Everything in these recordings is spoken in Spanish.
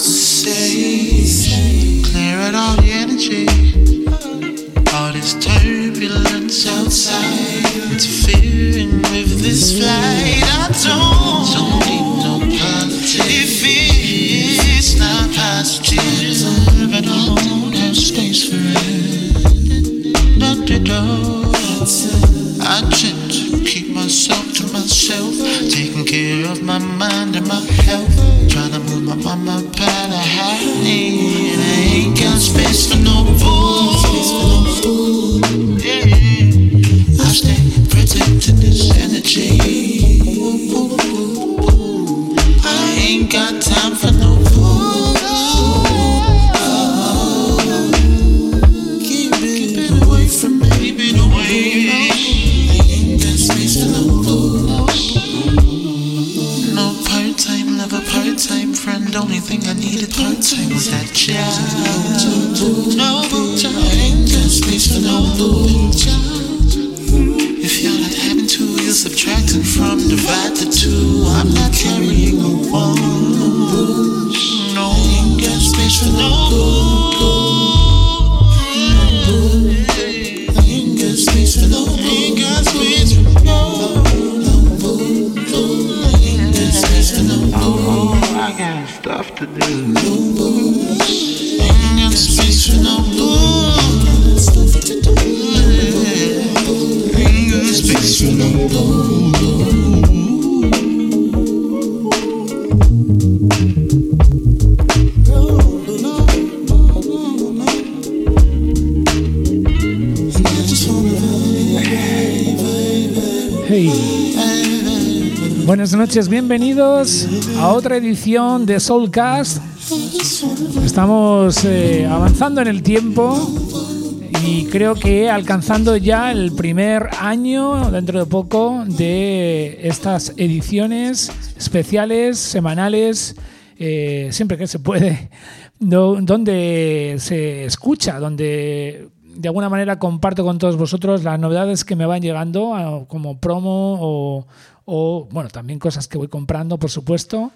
say, clear out all the energy. All this turbulence outside, interfering with this flight. I don't, don't need no politics. If it is not positive, I don't have space for it. Not at all. I tend to keep myself to myself, taking care of my mind and my health. Trying to move my mama I'm not your noches, bienvenidos a otra edición de Soulcast. Estamos eh, avanzando en el tiempo y creo que alcanzando ya el primer año, dentro de poco, de estas ediciones especiales, semanales, eh, siempre que se puede, donde se escucha, donde de alguna manera comparto con todos vosotros las novedades que me van llegando como promo o, o bueno, también cosas que voy comprando, por supuesto.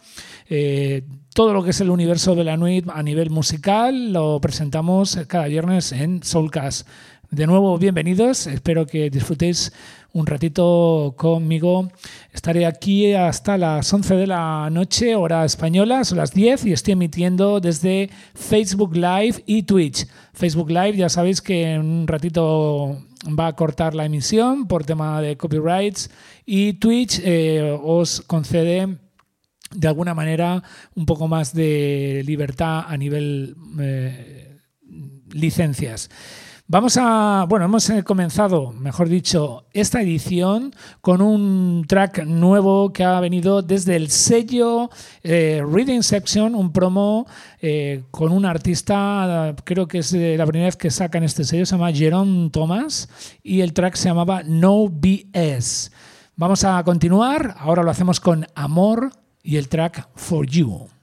Eh, todo lo que es el universo de la Nuit a nivel musical lo presentamos cada viernes en Soulcast. De nuevo, bienvenidos. Espero que disfrutéis un ratito conmigo. Estaré aquí hasta las 11 de la noche, hora española, son las 10 y estoy emitiendo desde Facebook Live y Twitch. Facebook Live, ya sabéis que en un ratito va a cortar la emisión por tema de copyrights y Twitch eh, os concede de alguna manera un poco más de libertad a nivel eh, licencias. Vamos a, bueno, hemos eh, comenzado, mejor dicho, esta edición con un track nuevo que ha venido desde el sello eh, Reading Section, un promo eh, con un artista, creo que es la primera vez que sacan este sello, se llama Jerome Thomas y el track se llamaba No BS. Vamos a continuar, ahora lo hacemos con Amor y el track For You.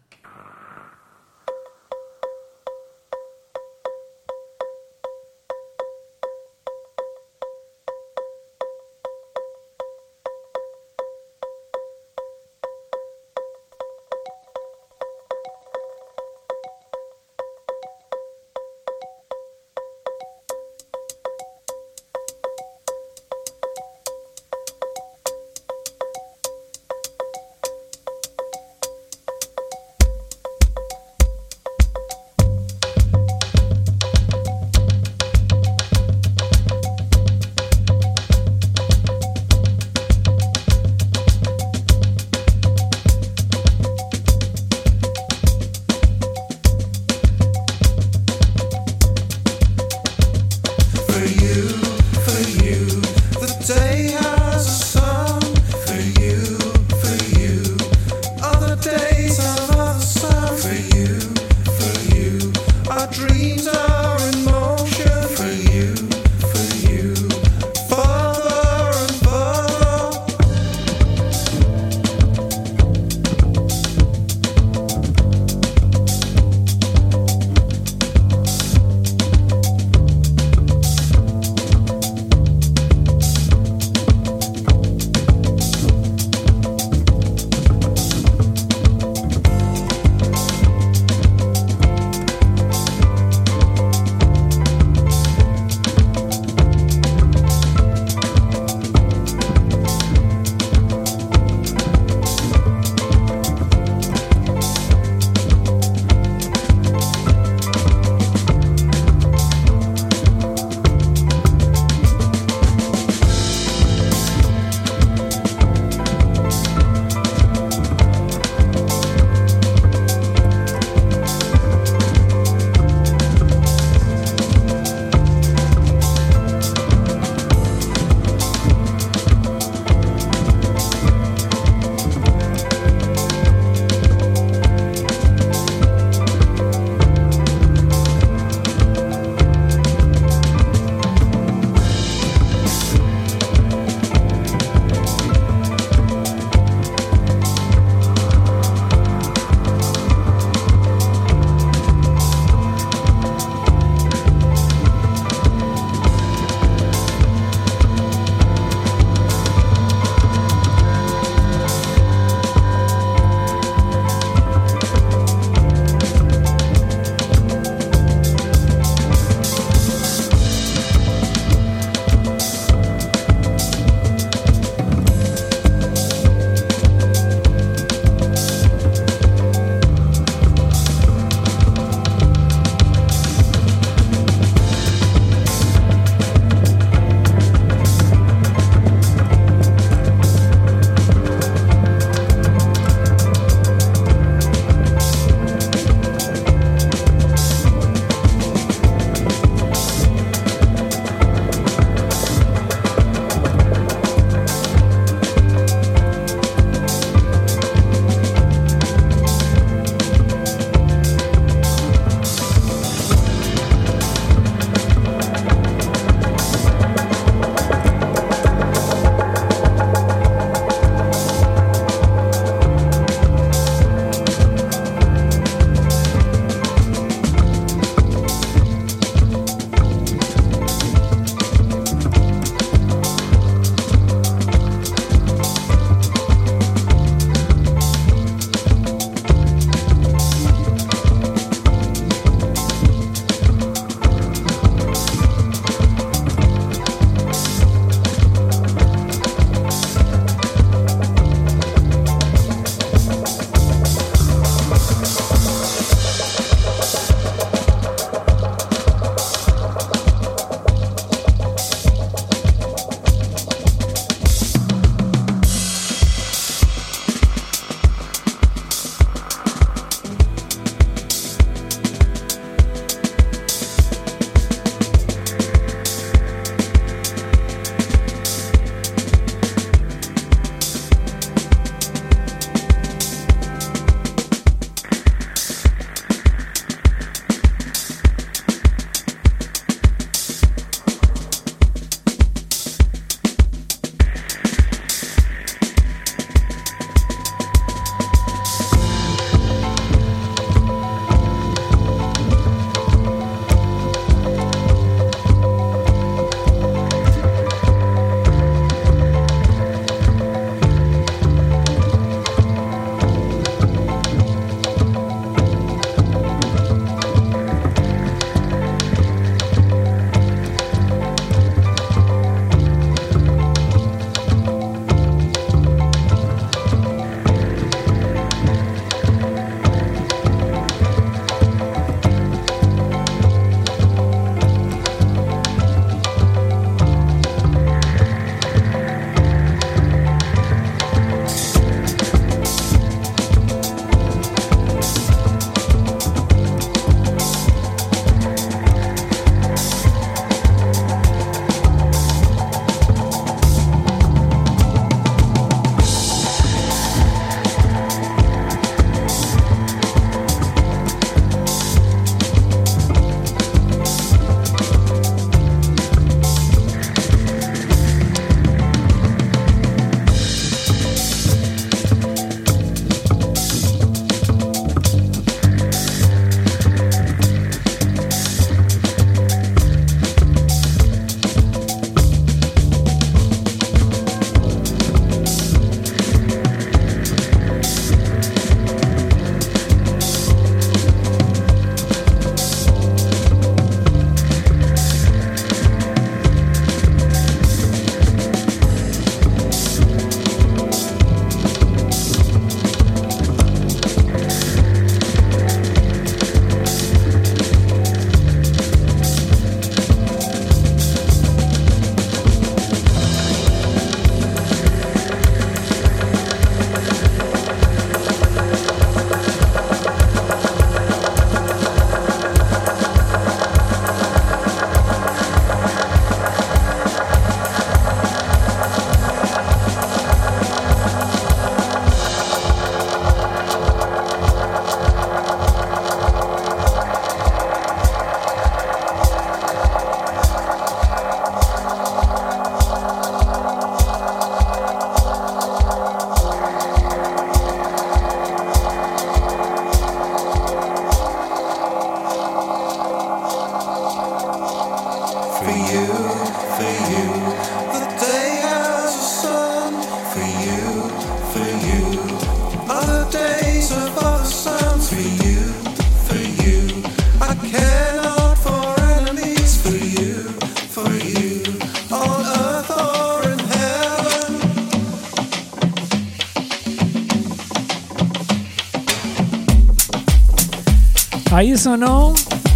Sonó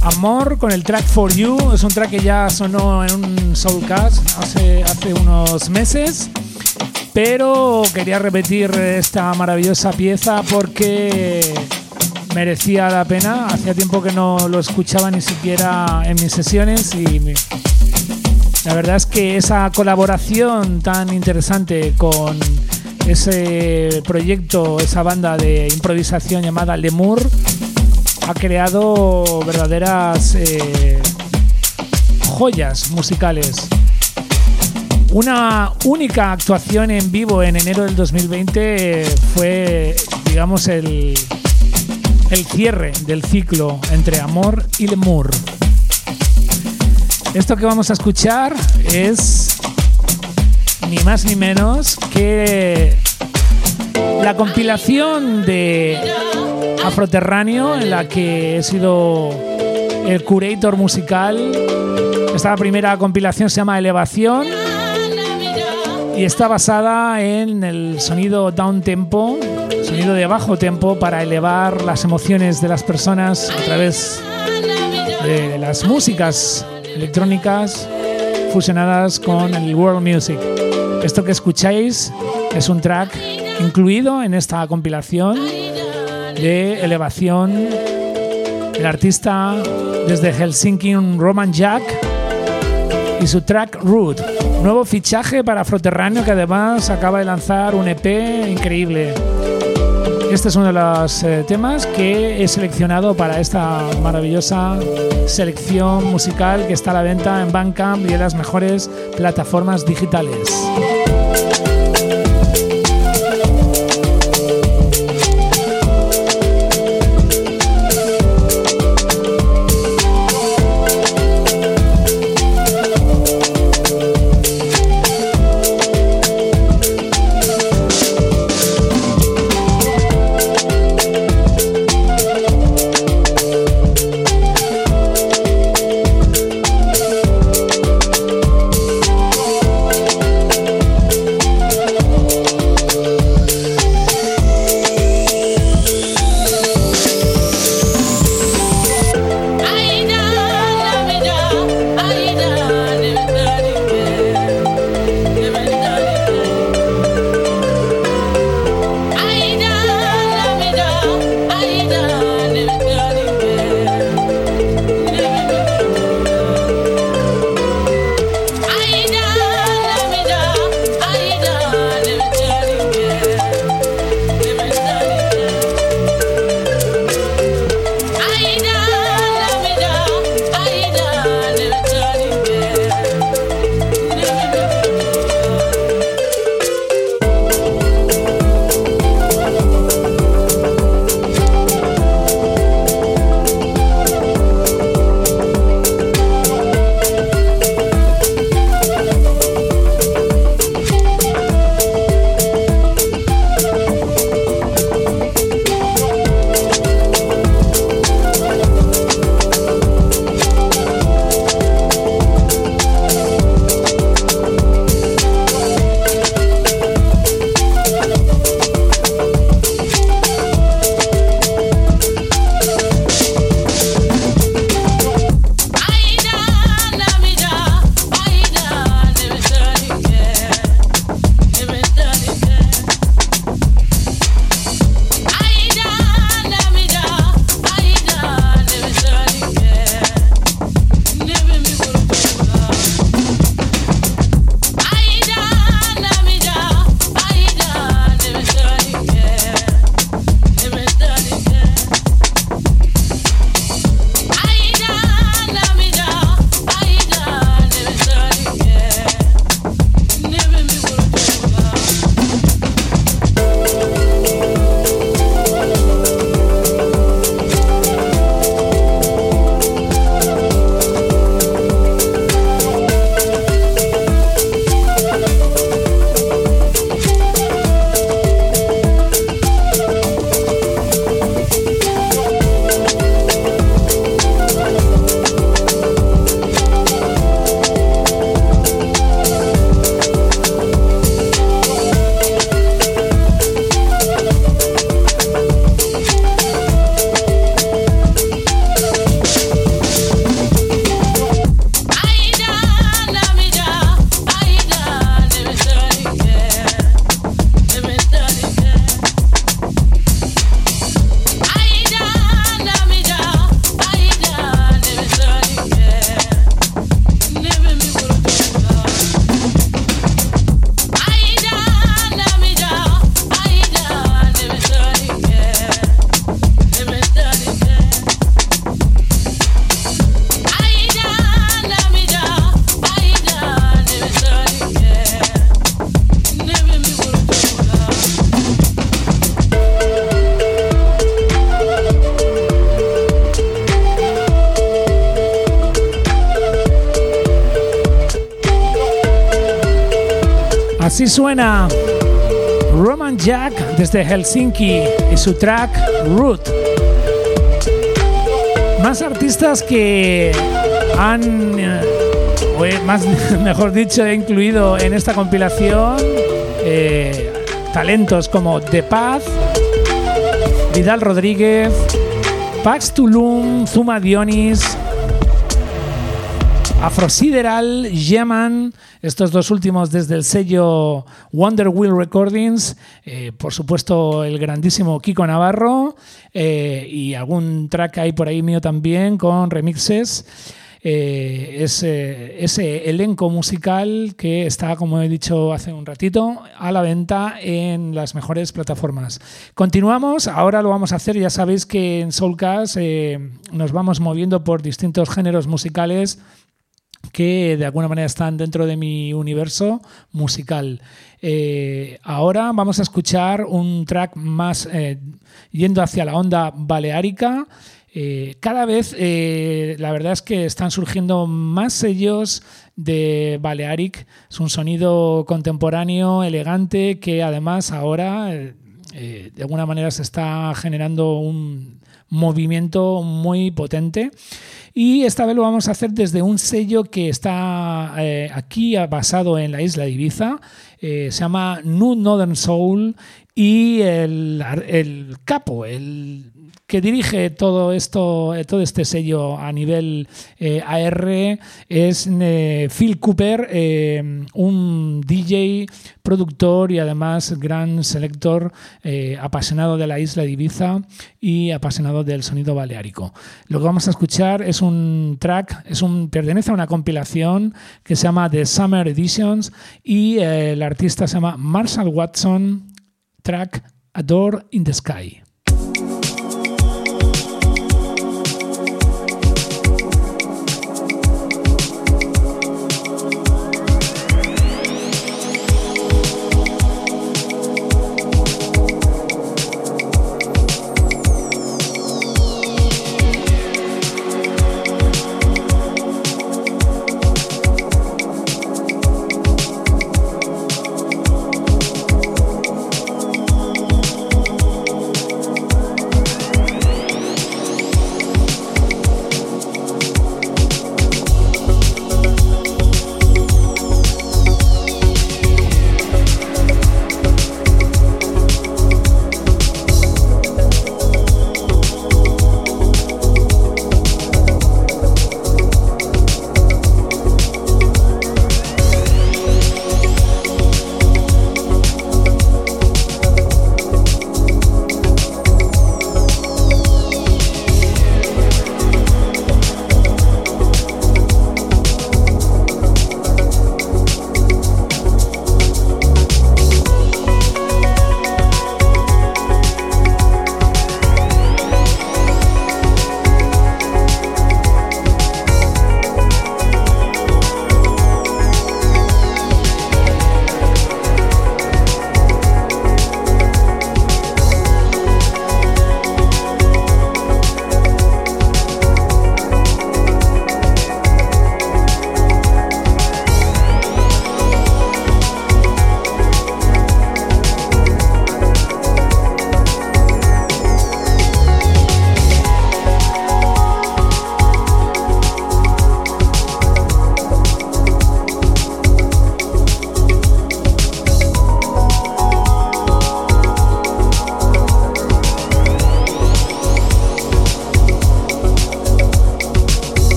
Amor con el track For You. Es un track que ya sonó en un Soulcast hace, hace unos meses. Pero quería repetir esta maravillosa pieza porque merecía la pena. Hacía tiempo que no lo escuchaba ni siquiera en mis sesiones y la verdad es que esa colaboración tan interesante con ese proyecto, esa banda de improvisación llamada Lemur, ha creado verdaderas eh, joyas musicales. Una única actuación en vivo en enero del 2020 fue, digamos, el, el cierre del ciclo entre Amor y Lemur. Esto que vamos a escuchar es ni más ni menos que la compilación de Afroterráneo, en la que he sido el curator musical. Esta primera compilación se llama Elevación y está basada en el sonido down tempo, sonido de bajo tempo para elevar las emociones de las personas a través de las músicas electrónicas fusionadas con el world music. Esto que escucháis es un track incluido en esta compilación de elevación. El artista desde Helsinki, Roman Jack, y su track Root. Nuevo fichaje para Froterráneo que además acaba de lanzar un EP increíble. Este es uno de los eh, temas que he seleccionado para esta maravillosa selección musical que está a la venta en Bandcamp y en las mejores plataformas digitales. Desde Helsinki y su track Root. Más artistas que han, eh, o más, mejor dicho, incluido en esta compilación eh, talentos como The Paz, Vidal Rodríguez, Pax Tulum, Zuma Dionis, Afrosideral, Yeman, estos dos últimos desde el sello Wonder Wheel Recordings, eh, por supuesto el grandísimo Kiko Navarro eh, y algún track ahí por ahí mío también con remixes. Eh, ese, elenco musical que está, como he dicho hace un ratito, a la venta en las mejores plataformas. Continuamos, ahora lo vamos a hacer, ya sabéis que en Soulcast nos vamos moviendo por distintos géneros musicales que de alguna manera están dentro de mi universo musical. Eh, ahora vamos a escuchar un track más eh, yendo hacia la onda baleárica. Eh, cada vez la verdad es que están surgiendo más sellos de Balearic. Es un sonido contemporáneo, elegante, que además ahora de alguna manera se está generando un movimiento muy potente. Y esta vez lo vamos a hacer desde un sello que está eh, aquí basado en la isla de Ibiza. Eh, se llama New Northern Soul y el, el capo, el que dirige todo esto, eh, todo este sello a nivel eh, AR es eh, Phil Cooper, un DJ, productor y además gran selector, apasionado de la isla de Ibiza y apasionado del sonido baleárico. Lo que vamos a escuchar es un track, es un, pertenece a una compilación que se llama The Summer Editions y el artista se llama Marshall Watson, track Adore in the Sky.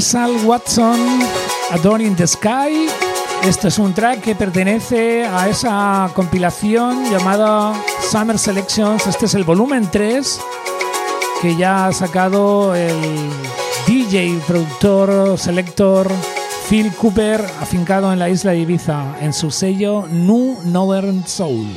Marshall Watson, Adoring the Sky. Esto es un track que pertenece a esa compilación llamada Summer Selections. Este es el volumen 3 que ya ha sacado el DJ, productor, selector Phil Cooper, afincado en la isla de Ibiza, en su sello New Northern Soul.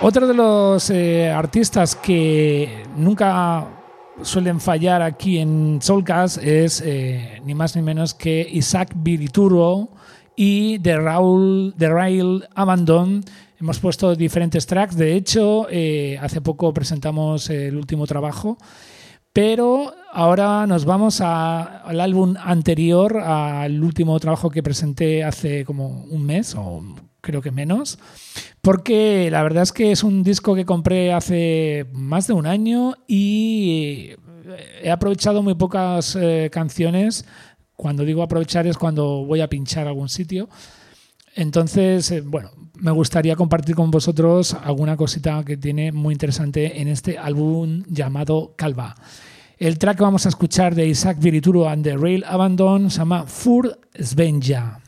Otro de los eh, artistas que nunca suelen fallar aquí en Soulcast es eh, ni más ni menos que Isaac Virituro y The, Raul, The Rail Abandon. Hemos puesto diferentes tracks. De hecho, eh, hace poco presentamos el último trabajo. Pero ahora nos vamos al álbum anterior, al último trabajo que presenté hace como un mes o creo que menos, porque la verdad es que es un disco que compré hace más de un año y he aprovechado muy pocas eh, canciones. Cuando digo aprovechar es cuando voy a pinchar algún sitio. Entonces, eh, bueno, me gustaría compartir con vosotros alguna cosita que tiene muy interesante en este álbum llamado Calva. El track que vamos a escuchar de Isaac Virituro and the Rail Abandon se llama Fur Svenja.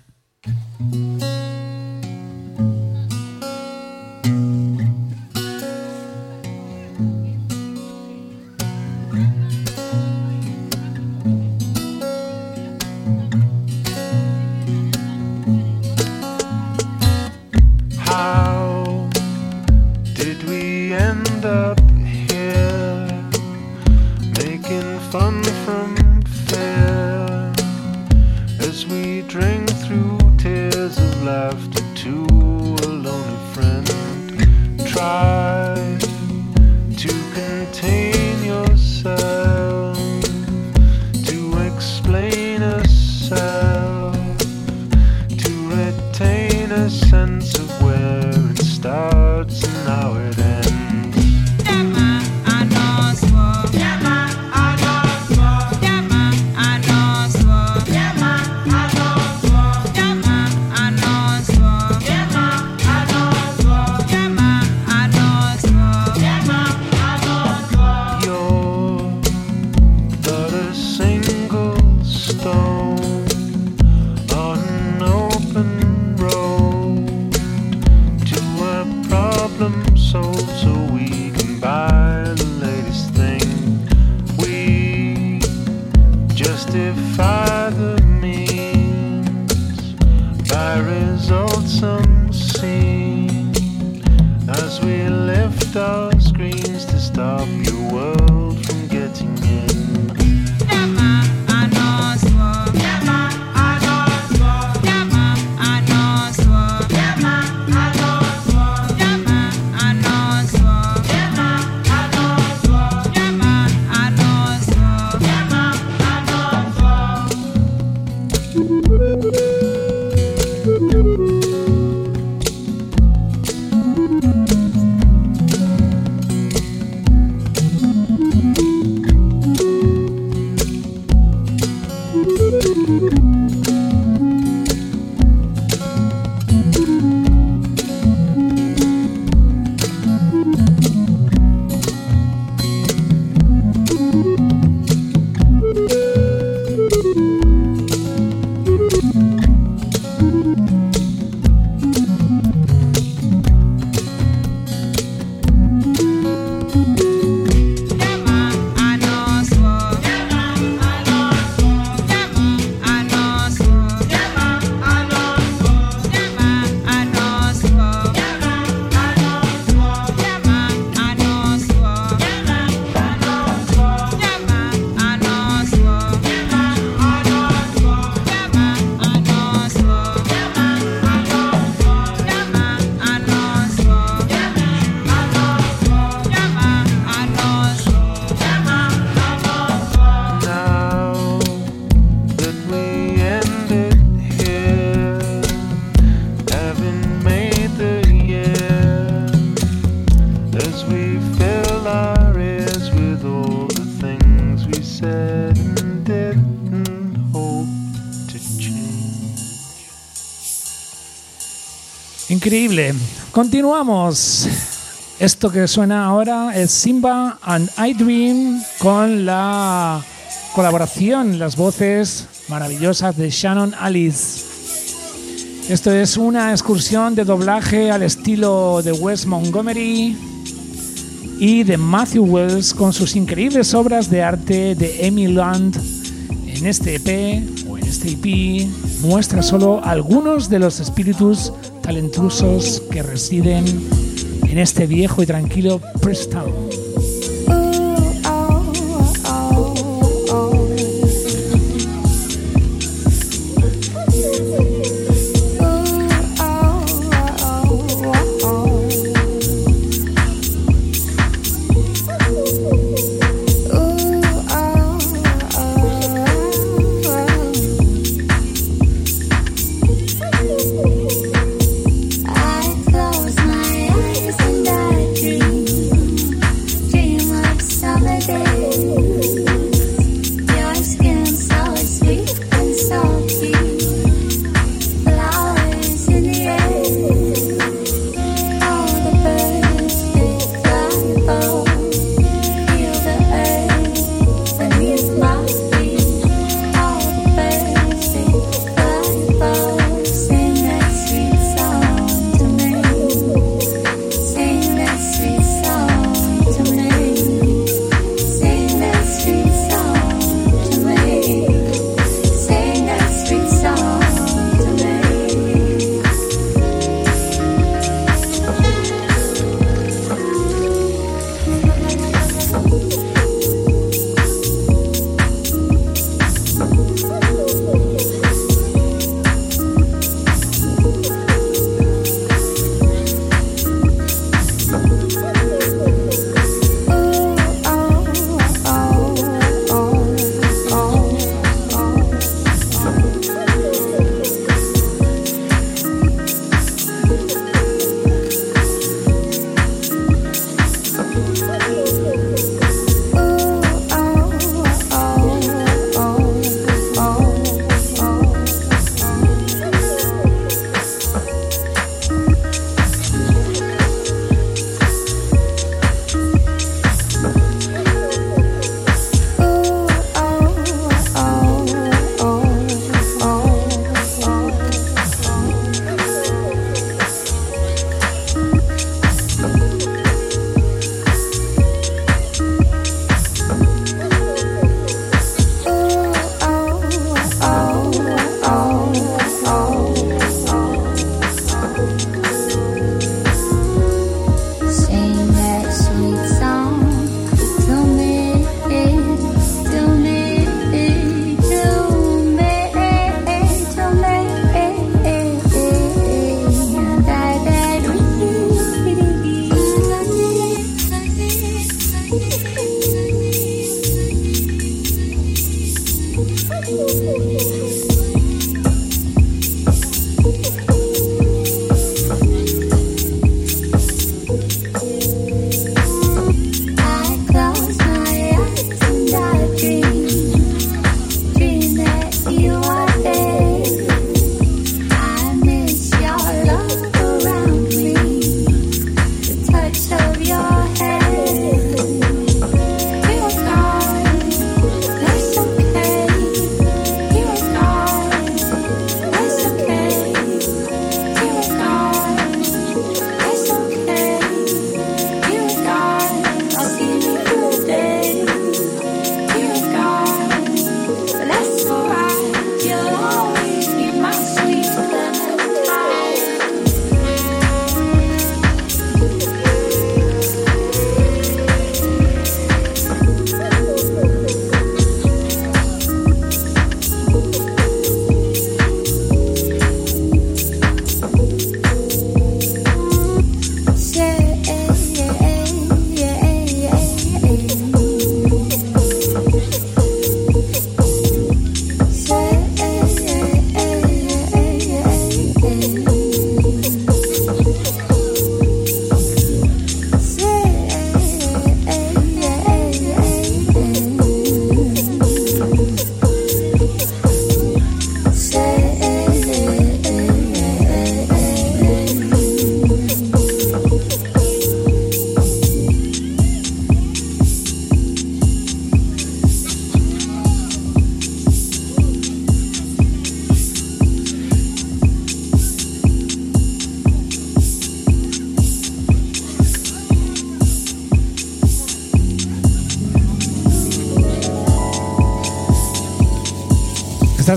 How did we end up here making fun? Increíble. Continuamos. Esto que suena ahora es Simba and I Dream con la colaboración, las voces maravillosas de Shannon Alice. Esto es una excursión de doblaje al estilo de Wes Montgomery y de Matthew Wells con sus increíbles obras de arte de Emily Land. En este EP o en este EP muestra solo algunos de los espíritus talentosos que residen en este viejo y tranquilo Preston.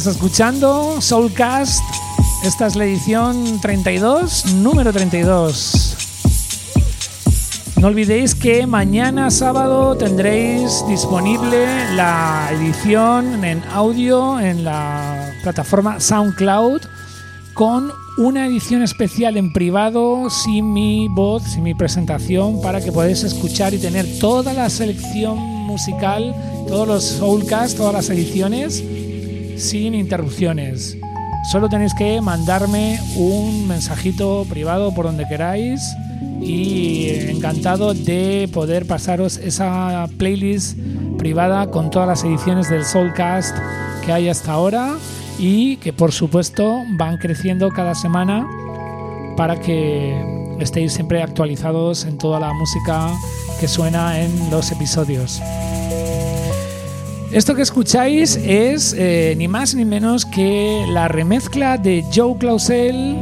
Estás escuchando Soulcast. Esta es la edición 32, número 32. No olvidéis que mañana sábado tendréis disponible la edición en audio en la plataforma SoundCloud con una edición especial en privado sin mi voz, sin mi presentación, para que podáis escuchar y tener toda la selección musical, todos los Soulcast, todas las ediciones sin interrupciones. Solo tenéis que mandarme un mensajito privado por donde queráis y encantado de poder pasaros esa playlist privada con todas las ediciones del Soulcast que hay hasta ahora y que por supuesto van creciendo cada semana para que estéis siempre actualizados en toda la música que suena en los episodios. Esto que escucháis es eh, ni más ni menos que la remezcla de Joe Clausel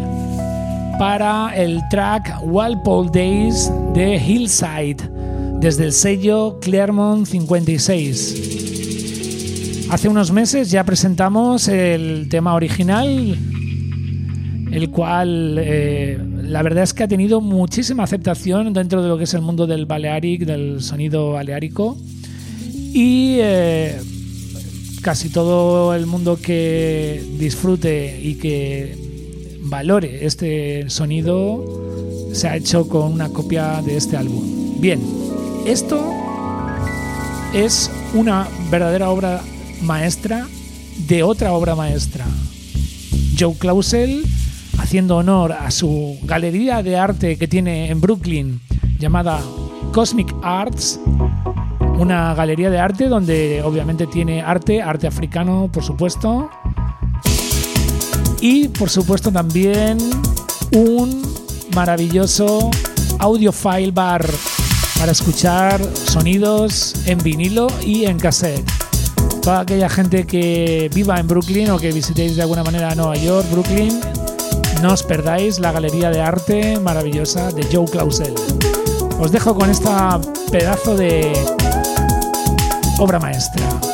para el track Walpole Days de Hillside desde el sello Claremont 56. Hace unos meses ya presentamos el tema original, el cual eh, la verdad es que ha tenido muchísima aceptación dentro de lo que es el mundo del Balearic, del sonido baleárico y eh, casi todo el mundo que disfrute y que valore este sonido se ha hecho con una copia de este álbum. Bien, esto es una verdadera obra maestra de otra obra maestra. Joe Clausel, haciendo honor a su galería de arte que tiene en Brooklyn llamada Cosmic Arts, una galería de arte donde obviamente tiene arte, arte africano por supuesto, y por supuesto también un maravilloso audiophile bar para escuchar sonidos en vinilo y en cassette. Toda aquella gente que viva en Brooklyn o que visitéis de alguna manera Nueva York, Brooklyn, no os perdáis la galería de arte maravillosa de Joe Clausel. Os dejo con esta pedazo de obra maestra.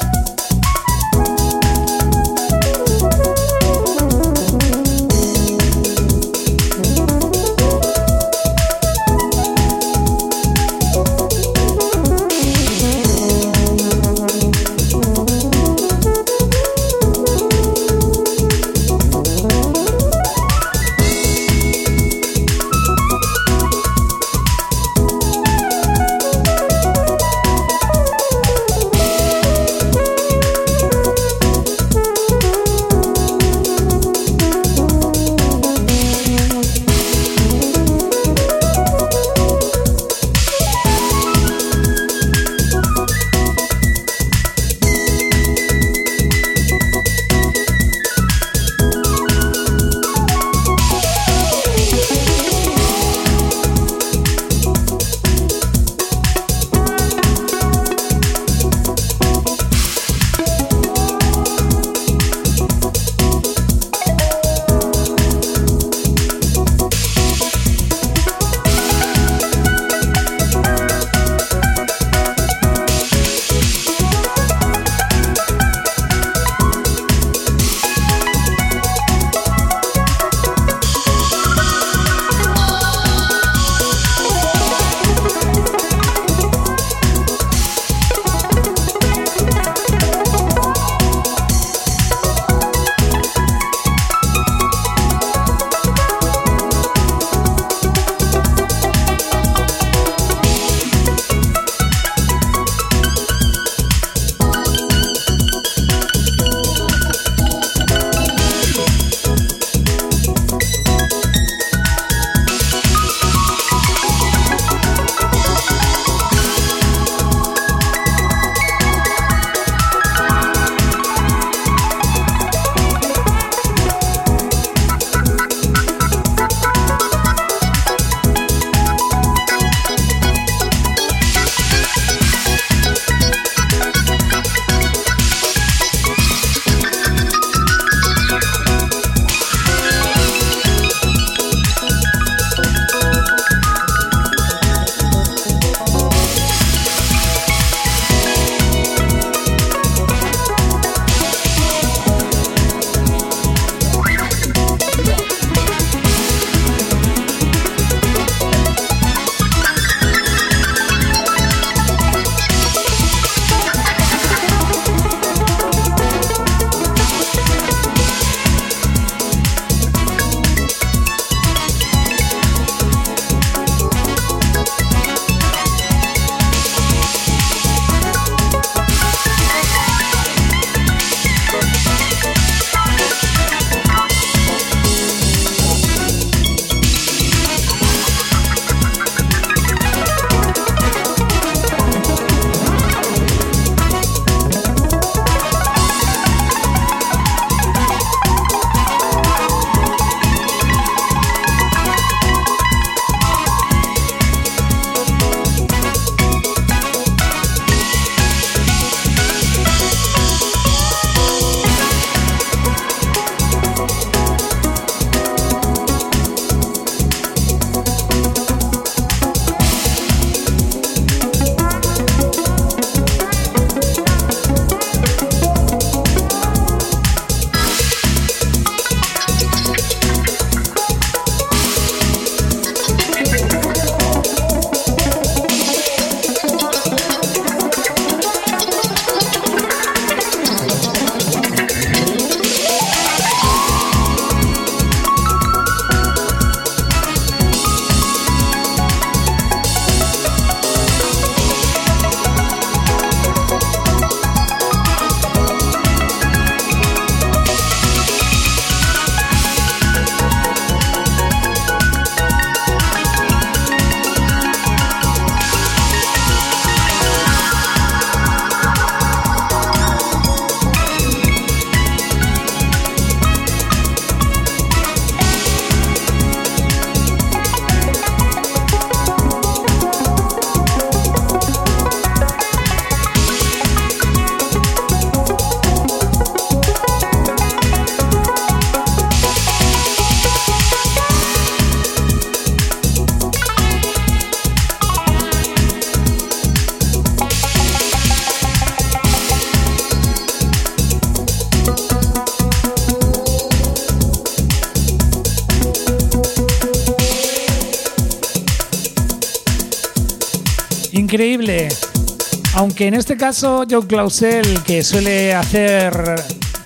Aunque en este caso Joe Clausel, que suele hacer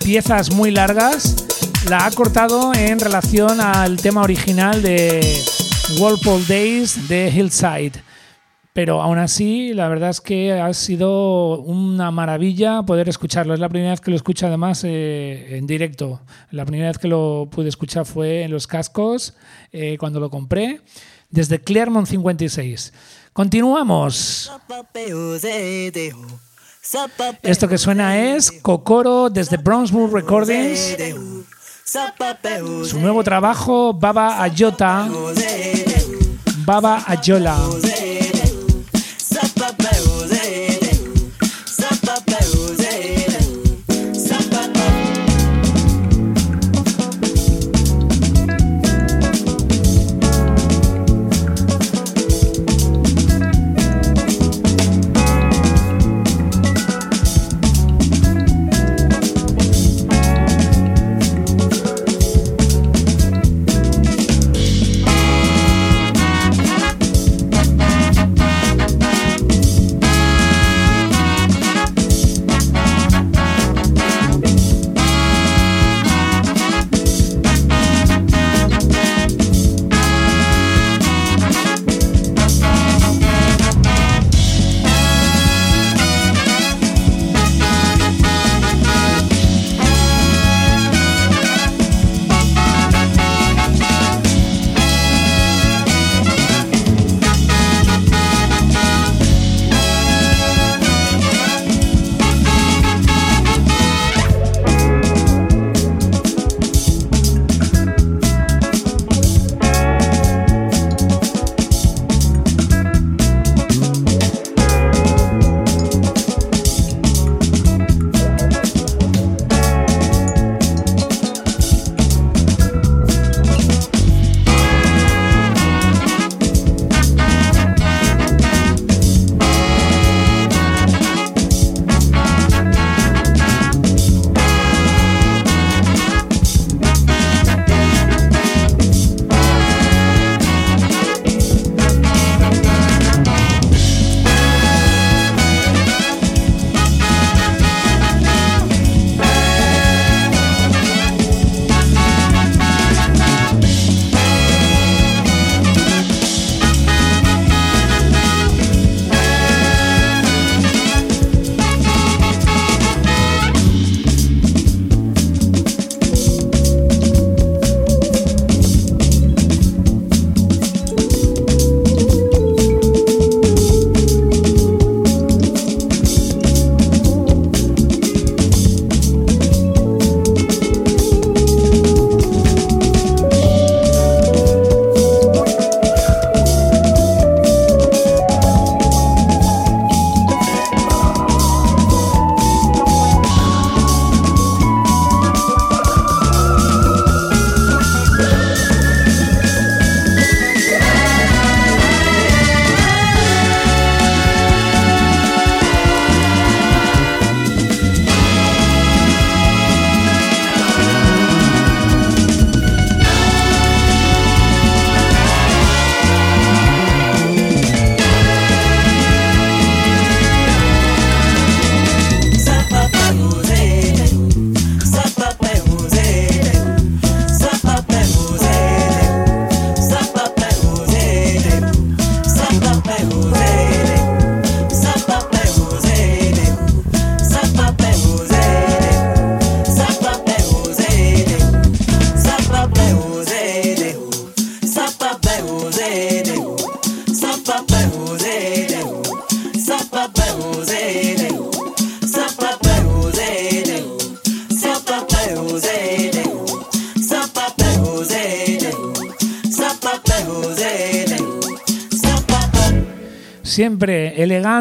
piezas muy largas, la ha cortado en relación al tema original de Whirlpool Days de Hillside. Pero aún así, la verdad es que ha sido una maravilla poder escucharlo. Es la primera vez que lo escucho además eh, en directo. La primera vez que lo pude escuchar fue en los cascos, eh, cuando lo compré, desde Clermont 56. Continuamos. Esto que suena es Kokoro desde Brownsburg Recordings. Su nuevo trabajo, Baba Ayota. Baba Ayola.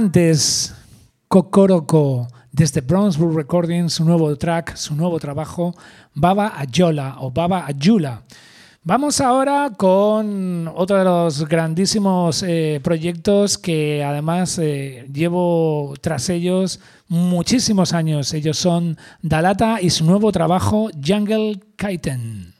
Elegantes, Cocoroco, desde Brownsburg Recordings, su nuevo track, su nuevo trabajo, Baba Ayola o Baba Ayula. Vamos ahora con otro de los grandísimos eh, proyectos que además eh, llevo tras ellos muchísimos años. Ellos son Dalata y su nuevo trabajo Jungle Kiten.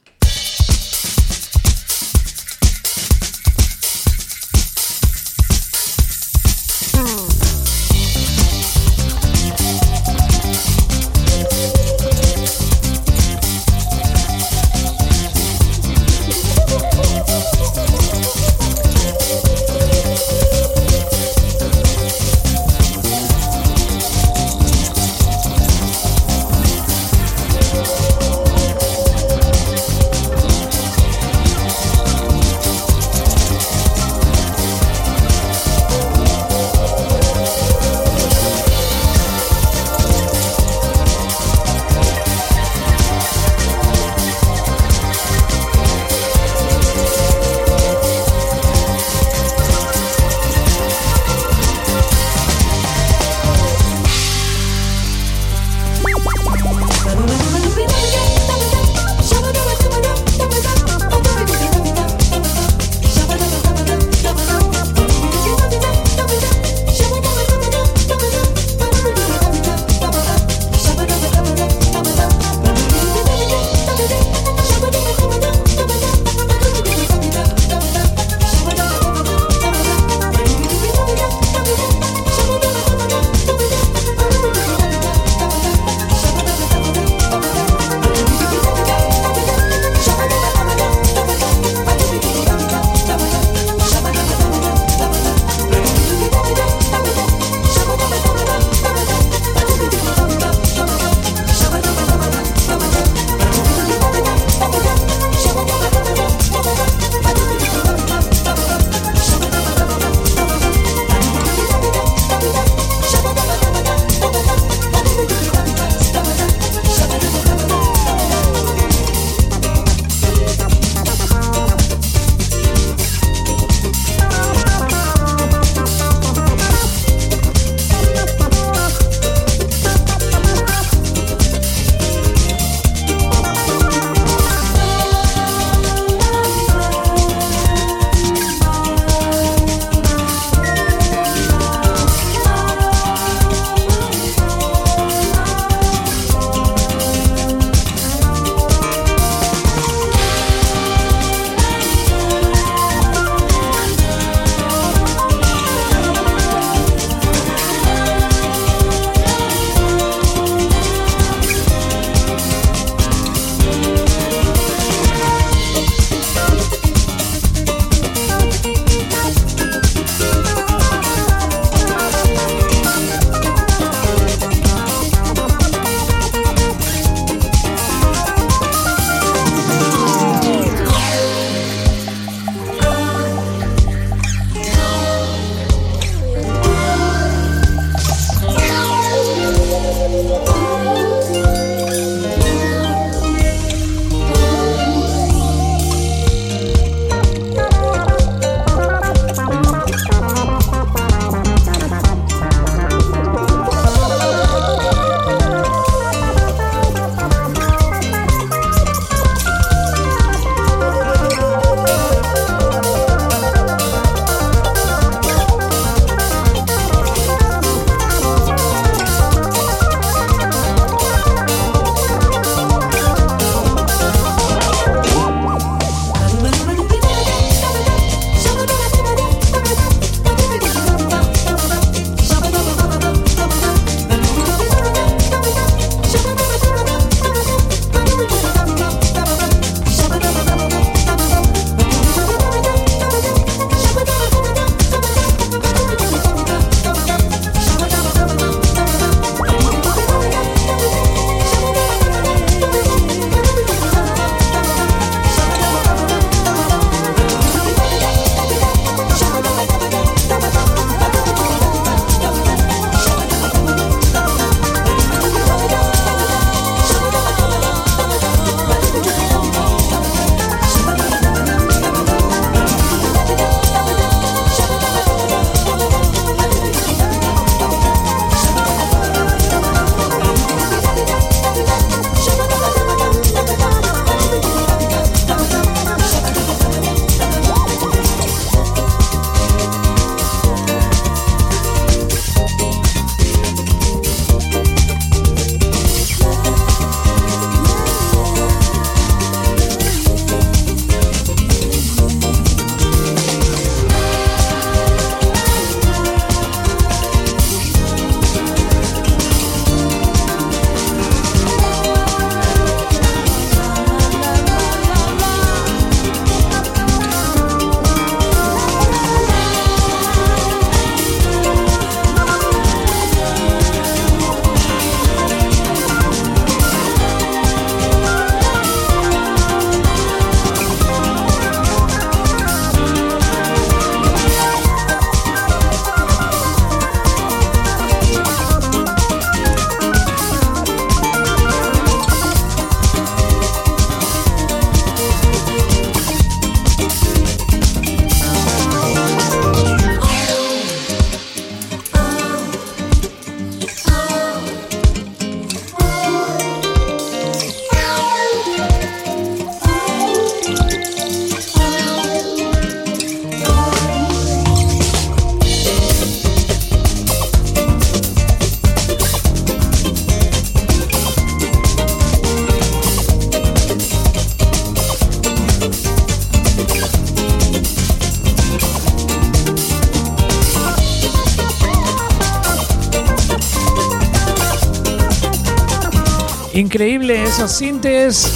Increíble esos sintes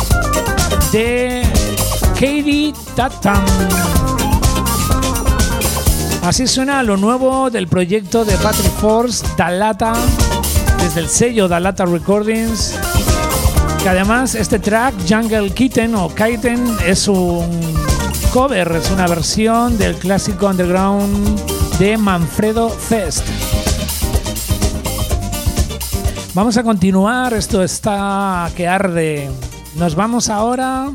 de Katie Tatum. Así suena lo nuevo del proyecto de Patrick Force, Dalata, desde el sello Dalata Recordings. Que además este track, Jungle Kitten o Kitten, es un cover, es una versión del clásico underground de Manfredo Fest. Vamos a continuar, esto está que arde. Nos vamos ahora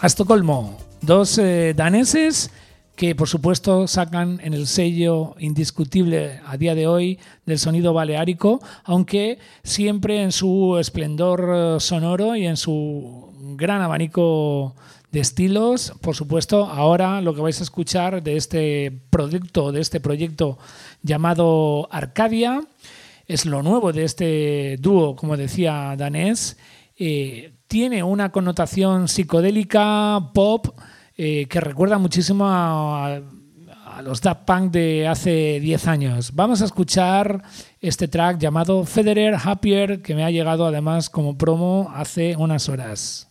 a Estocolmo. Dos eh, daneses que por supuesto sacan en el sello indiscutible a día de hoy del sonido baleárico, aunque siempre en su esplendor eh, sonoro y en su gran abanico de estilos. Por supuesto, ahora lo que vais a escuchar de este producto, de este proyecto llamado Arcadia, es lo nuevo de este dúo, como decía danés. Eh, tiene una connotación psicodélica, pop, eh, que recuerda muchísimo a, los Daft Punk de hace 10 años. Vamos a escuchar este track llamado Federer Happier, que me ha llegado además como promo hace unas horas.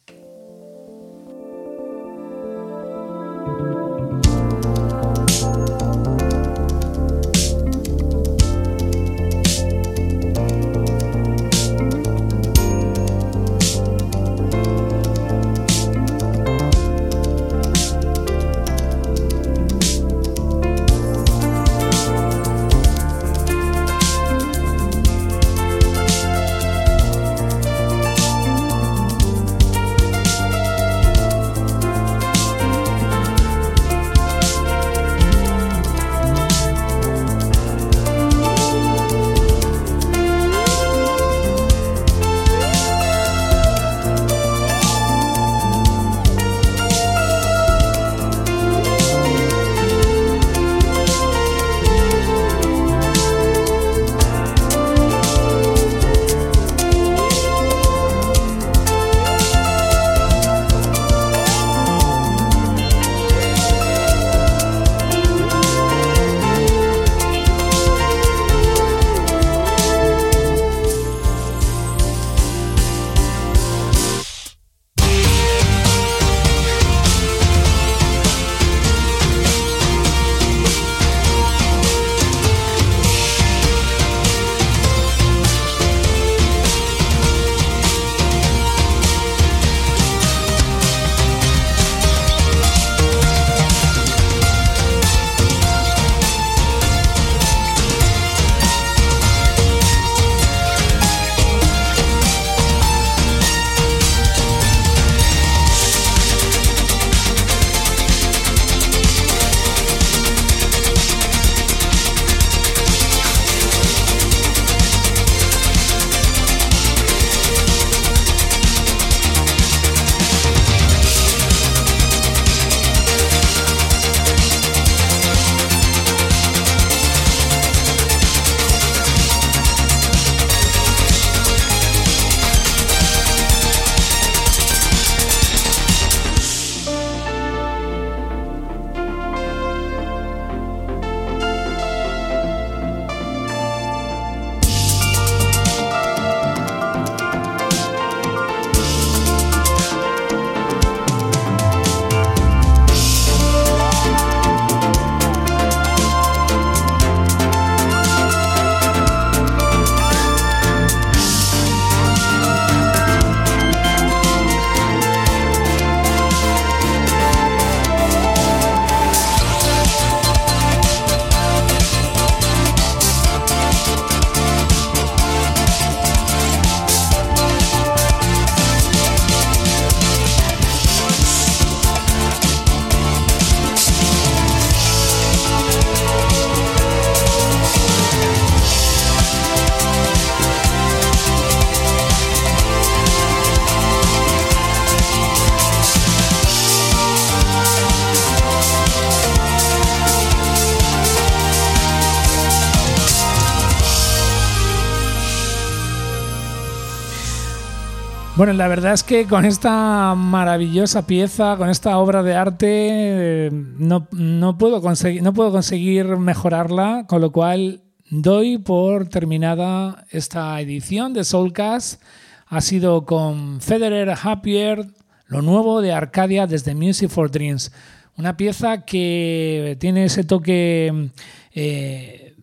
Bueno, la verdad es que con esta maravillosa pieza, con esta obra de arte, no, puedo, conseguir, no puedo conseguir mejorarla, con lo cual doy por terminada esta edición de Soulcast ha sido con Federer Happier, lo nuevo de Arcadia desde Music for Dreams. Una pieza que tiene ese toque eh,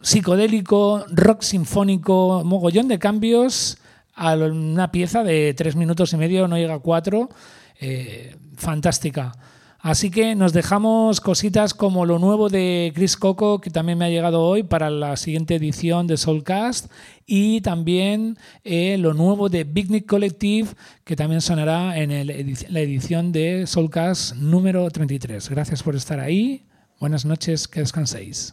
psicodélico, rock sinfónico, mogollón de cambios a una pieza de tres minutos y medio, no llega a cuatro, eh, fantástica. Así que nos dejamos cositas como lo nuevo de Chris Coco, que también me ha llegado hoy para la siguiente edición de Soulcast, y también eh, lo nuevo de Big Nick Collective, que también sonará en la edición de Soulcast número 33. Gracias por estar ahí. Buenas noches, que descanséis.